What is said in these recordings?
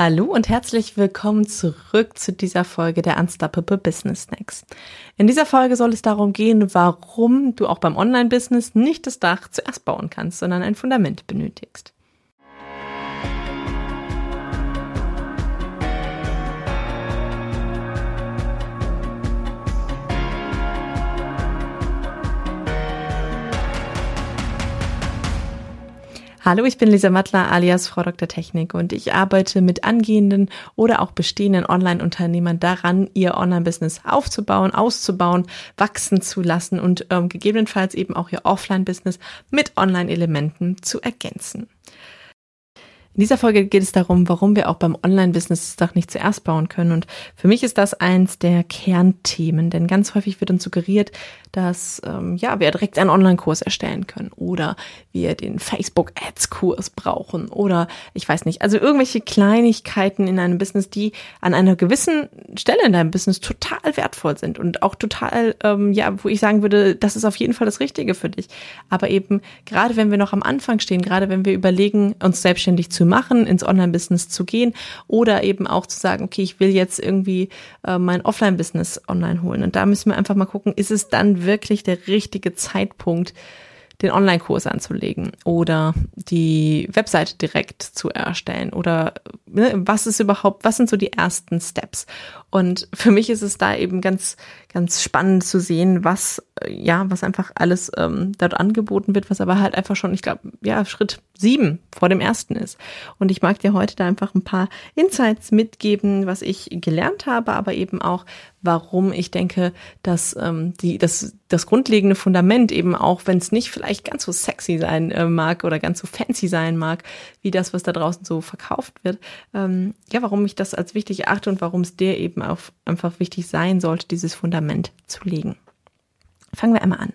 Hallo und herzlich willkommen zurück zu dieser Folge der Unstoppable Business Snacks. In dieser Folge soll es darum gehen, warum du auch beim Online-Business nicht das Dach zuerst bauen kannst, sondern ein Fundament benötigst. Hallo, ich bin Lisa Mattler alias Frau Dr. Technik und ich arbeite mit angehenden oder auch bestehenden Online-Unternehmern daran, ihr Online-Business aufzubauen, auszubauen, wachsen zu lassen und ähm, gegebenenfalls eben auch ihr Offline-Business mit Online-Elementen zu ergänzen. In dieser Folge geht es darum, warum wir auch beim Online-Business das Dach nicht zuerst bauen können. Und für mich ist das eins der Kernthemen, denn ganz häufig wird uns suggeriert, dass ähm, ja wir direkt einen Online-Kurs erstellen können oder wir den Facebook-Ads-Kurs brauchen oder ich weiß nicht, also irgendwelche Kleinigkeiten in einem Business, die an einer gewissen Stelle in deinem Business total wertvoll sind und auch total, ähm, ja, wo ich sagen würde, das ist auf jeden Fall das Richtige für dich. Aber eben gerade wenn wir noch am Anfang stehen, gerade wenn wir überlegen, uns selbstständig zu machen, ins Online-Business zu gehen oder eben auch zu sagen, okay, ich will jetzt irgendwie äh, mein Offline-Business online holen. Und da müssen wir einfach mal gucken, ist es dann wirklich der richtige Zeitpunkt, den Online-Kurs anzulegen oder die Webseite direkt zu erstellen oder ne, was ist überhaupt, was sind so die ersten Steps? Und für mich ist es da eben ganz, ganz spannend zu sehen, was, ja, was einfach alles ähm, dort angeboten wird, was aber halt einfach schon, ich glaube, ja, Schritt sieben vor dem ersten ist. Und ich mag dir heute da einfach ein paar Insights mitgeben, was ich gelernt habe, aber eben auch, warum ich denke, dass ähm, die, das, das grundlegende Fundament eben auch, wenn es nicht vielleicht ganz so sexy sein äh, mag oder ganz so fancy sein mag, wie das, was da draußen so verkauft wird, ähm, ja, warum ich das als wichtig erachte und warum es dir eben auch einfach wichtig sein sollte, dieses Fundament zu legen. Fangen wir einmal an.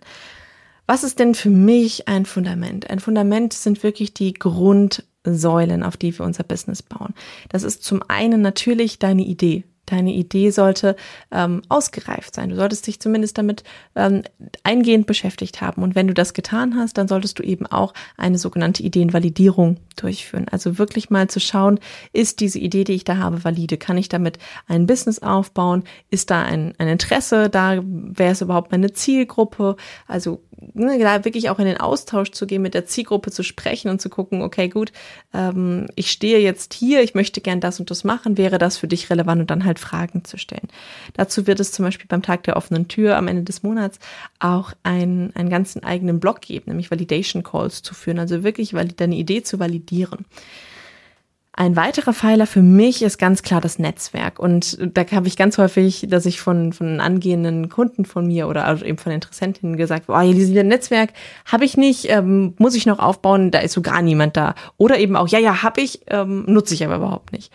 Was ist denn für mich ein Fundament? Ein Fundament sind wirklich die Grundsäulen, auf die wir unser Business bauen. Das ist zum einen natürlich deine Idee. Deine Idee sollte ähm, ausgereift sein. Du solltest dich zumindest damit ähm, eingehend beschäftigt haben. Und wenn du das getan hast, dann solltest du eben auch eine sogenannte Ideenvalidierung durchführen. Also wirklich mal zu schauen, ist diese Idee, die ich da habe, valide? Kann ich damit ein Business aufbauen? Ist da ein, ein Interesse da? Wer ist überhaupt meine Zielgruppe? Also ne, da wirklich auch in den Austausch zu gehen, mit der Zielgruppe zu sprechen und zu gucken, okay, gut, ähm, ich stehe jetzt hier, ich möchte gern das und das machen, wäre das für dich relevant und dann halt Fragen zu stellen. Dazu wird es zum Beispiel beim Tag der offenen Tür am Ende des Monats auch einen, einen ganzen eigenen Blog geben, nämlich Validation Calls zu führen, also wirklich deine Idee zu validieren. Ein weiterer Pfeiler für mich ist ganz klar das Netzwerk. Und da habe ich ganz häufig, dass ich von, von angehenden Kunden von mir oder eben von Interessentinnen gesagt, oh, dieses Netzwerk habe ich nicht, ähm, muss ich noch aufbauen, da ist so gar niemand da. Oder eben auch, ja, ja, habe ich, ähm, nutze ich aber überhaupt nicht.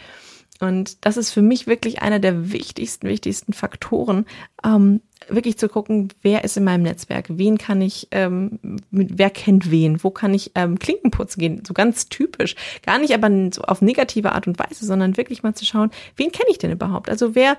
Und das ist für mich wirklich einer der wichtigsten, wichtigsten Faktoren, ähm, wirklich zu gucken, wer ist in meinem Netzwerk, wen kann ich, ähm, mit, wer kennt wen, wo kann ich ähm, Klinken putzen gehen, so ganz typisch. Gar nicht aber so auf negative Art und Weise, sondern wirklich mal zu schauen, wen kenne ich denn überhaupt? Also wer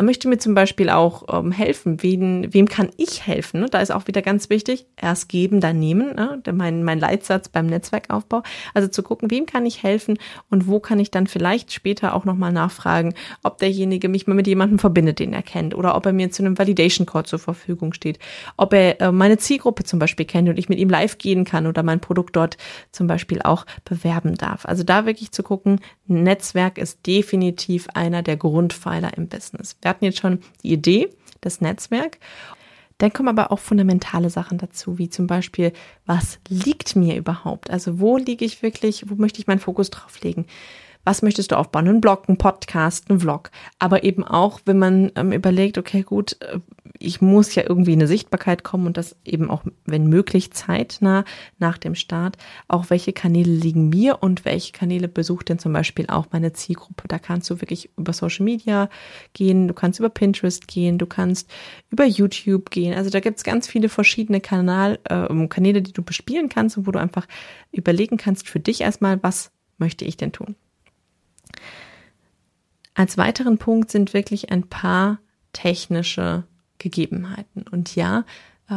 möchte mir zum Beispiel auch ähm, helfen. Wen, wem kann ich helfen? Ne? Da ist auch wieder ganz wichtig, erst geben, dann nehmen. Ne? Mein, mein Leitsatz beim Netzwerkaufbau. Also zu gucken, wem kann ich helfen und wo kann ich dann vielleicht später auch nochmal nachfragen, ob derjenige mich mal mit jemandem verbindet, den er kennt oder ob er mir zu einem Validation Call zur Verfügung steht, ob er äh, meine Zielgruppe zum Beispiel kennt und ich mit ihm live gehen kann oder mein Produkt dort zum Beispiel auch bewerben darf. Also da wirklich zu gucken, Netzwerk ist definitiv einer der Grundpfeiler im Business. Wir hatten jetzt schon die Idee, das Netzwerk. Dann kommen aber auch fundamentale Sachen dazu, wie zum Beispiel, was liegt mir überhaupt? Also wo liege ich wirklich, wo möchte ich meinen Fokus drauf legen? Was möchtest du aufbauen? Ein Blog, ein Podcast, ein Vlog. Aber eben auch, wenn man ähm, überlegt, okay, gut, äh, ich muss ja irgendwie eine Sichtbarkeit kommen und das eben auch, wenn möglich, zeitnah nach dem Start. Auch welche Kanäle liegen mir und welche Kanäle besucht denn zum Beispiel auch meine Zielgruppe? Da kannst du wirklich über Social Media gehen, du kannst über Pinterest gehen, du kannst über YouTube gehen. Also da gibt es ganz viele verschiedene Kanal, äh, Kanäle, die du bespielen kannst und wo du einfach überlegen kannst für dich erstmal, was möchte ich denn tun? Als weiteren Punkt sind wirklich ein paar technische Gegebenheiten. Und ja,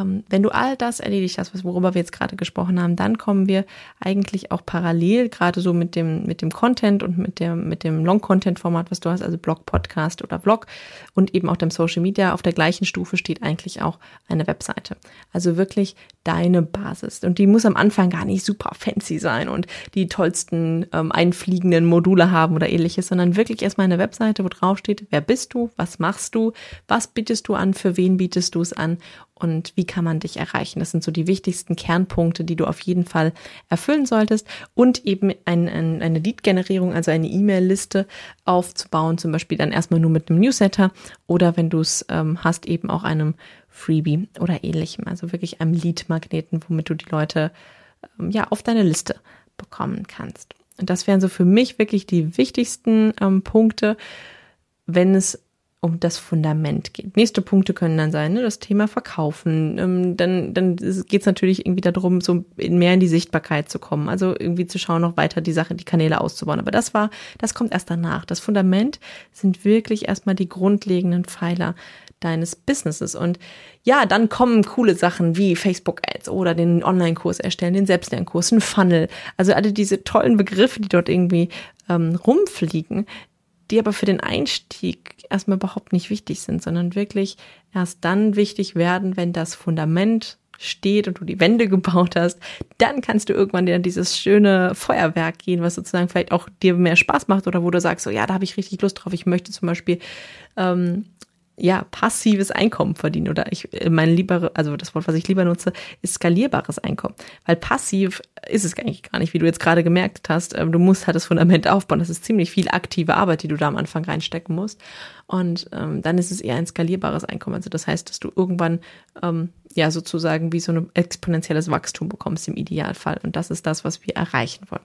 wenn du all das erledigt hast, worüber wir jetzt gerade gesprochen haben, dann kommen wir eigentlich auch parallel, gerade so mit dem, mit dem Content und mit dem, mit dem Long-Content-Format, was du hast, also Blog, Podcast oder Vlog und eben auch dem Social Media. Auf der gleichen Stufe steht eigentlich auch eine Webseite. Also wirklich deine Basis. Und die muss am Anfang gar nicht super fancy sein und die tollsten ähm, einfliegenden Module haben oder ähnliches, sondern wirklich erstmal eine Webseite, wo drauf steht, wer bist du, was machst du, was bietest du an, für wen bietest du es an und wie kann man dich erreichen. Das sind so die wichtigsten Kernpunkte, die du auf jeden Fall erfüllen solltest und eben ein, ein, eine Lead-Generierung, also eine E-Mail-Liste aufzubauen, zum Beispiel dann erstmal nur mit einem Newsletter oder wenn du es ähm, hast, eben auch einem Freebie oder ähnlichem, also wirklich einem Lead-Magneten, womit du die Leute ähm, ja auf deine Liste bekommen kannst. Und das wären so für mich wirklich die wichtigsten ähm, Punkte, wenn es um das Fundament geht. Nächste Punkte können dann sein, ne, das Thema Verkaufen. Ähm, dann dann geht es natürlich irgendwie darum, so mehr in die Sichtbarkeit zu kommen. Also irgendwie zu schauen, noch weiter die Sache, die Kanäle auszubauen. Aber das war, das kommt erst danach. Das Fundament sind wirklich erstmal die grundlegenden Pfeiler deines Businesses. Und ja, dann kommen coole Sachen wie Facebook-Ads oder den Online-Kurs erstellen, den Selbstlernkurs, ein Funnel. Also alle diese tollen Begriffe, die dort irgendwie ähm, rumfliegen, die aber für den Einstieg erstmal überhaupt nicht wichtig sind, sondern wirklich erst dann wichtig werden, wenn das Fundament steht und du die Wände gebaut hast, dann kannst du irgendwann in dieses schöne Feuerwerk gehen, was sozusagen vielleicht auch dir mehr Spaß macht oder wo du sagst, so ja, da habe ich richtig Lust drauf. Ich möchte zum Beispiel ähm, ja, passives Einkommen verdienen oder ich äh, mein lieber, also das Wort, was ich lieber nutze, ist skalierbares Einkommen. Weil passiv ist es eigentlich gar nicht, wie du jetzt gerade gemerkt hast. Ähm, du musst halt das Fundament aufbauen. Das ist ziemlich viel aktive Arbeit, die du da am Anfang reinstecken musst. Und ähm, dann ist es eher ein skalierbares Einkommen. Also das heißt, dass du irgendwann ähm, ja sozusagen wie so ein exponentielles Wachstum bekommst im Idealfall. Und das ist das, was wir erreichen wollen.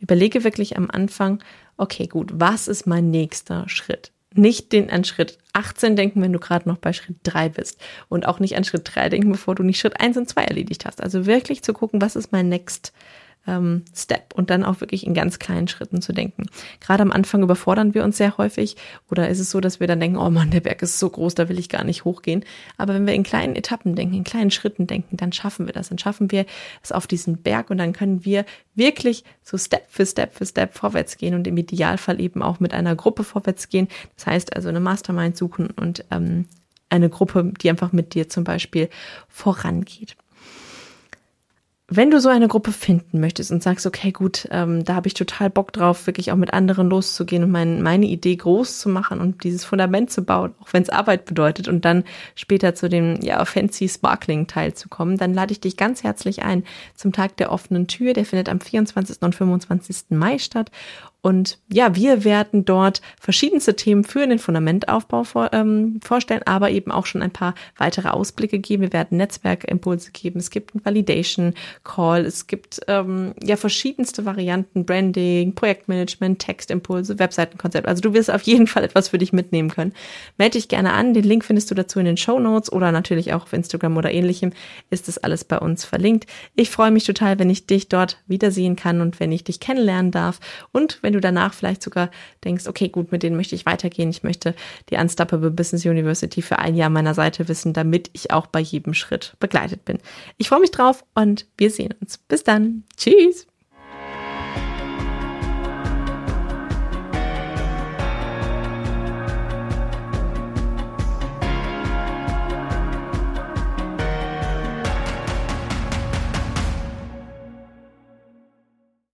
Überlege wirklich am Anfang, okay, gut, was ist mein nächster Schritt? Nicht den an Schritt 18 denken, wenn du gerade noch bei Schritt 3 bist. Und auch nicht an Schritt 3 denken, bevor du nicht Schritt 1 und 2 erledigt hast. Also wirklich zu gucken, was ist mein Next ähm, Step und dann auch wirklich in ganz kleinen Schritten zu denken. Gerade am Anfang überfordern wir uns sehr häufig oder ist es so, dass wir dann denken, oh Mann, der Berg ist so groß, da will ich gar nicht hochgehen. Aber wenn wir in kleinen Etappen denken, in kleinen Schritten denken, dann schaffen wir das. Dann schaffen wir es auf diesen Berg und dann können wir wirklich so Step für Step für Step vorwärts gehen und im Idealfall eben auch mit einer Gruppe vorwärts gehen. Das heißt also eine Mastermind suchen und ähm, eine Gruppe, die einfach mit dir zum Beispiel vorangeht wenn du so eine Gruppe finden möchtest und sagst, okay, gut, ähm, da habe ich total Bock drauf, wirklich auch mit anderen loszugehen und mein, meine Idee groß zu machen und dieses Fundament zu bauen, auch wenn es Arbeit bedeutet und dann später zu dem ja fancy Sparkling Teil zu kommen, dann lade ich dich ganz herzlich ein zum Tag der offenen Tür. Der findet am 24. und 25. Mai statt und ja, wir werden dort verschiedenste Themen für den Fundamentaufbau vor, ähm, vorstellen, aber eben auch schon ein paar weitere Ausblicke geben. Wir werden Netzwerkimpulse geben. Es gibt einen Validation Call. Es gibt ähm, ja verschiedenste Varianten, Branding, Projektmanagement, Textimpulse, Webseitenkonzept. Also du wirst auf jeden Fall etwas für dich mitnehmen können. Melde dich gerne an. Den Link findest du dazu in den Show Notes oder natürlich auch auf Instagram oder ähnlichem. Ist das alles bei uns verlinkt. Ich freue mich total, wenn ich dich dort wiedersehen kann und wenn ich dich kennenlernen darf und wenn wenn du danach vielleicht sogar denkst, okay, gut, mit denen möchte ich weitergehen. Ich möchte die Unstoppable Business University für ein Jahr meiner Seite wissen, damit ich auch bei jedem Schritt begleitet bin. Ich freue mich drauf und wir sehen uns. Bis dann. Tschüss.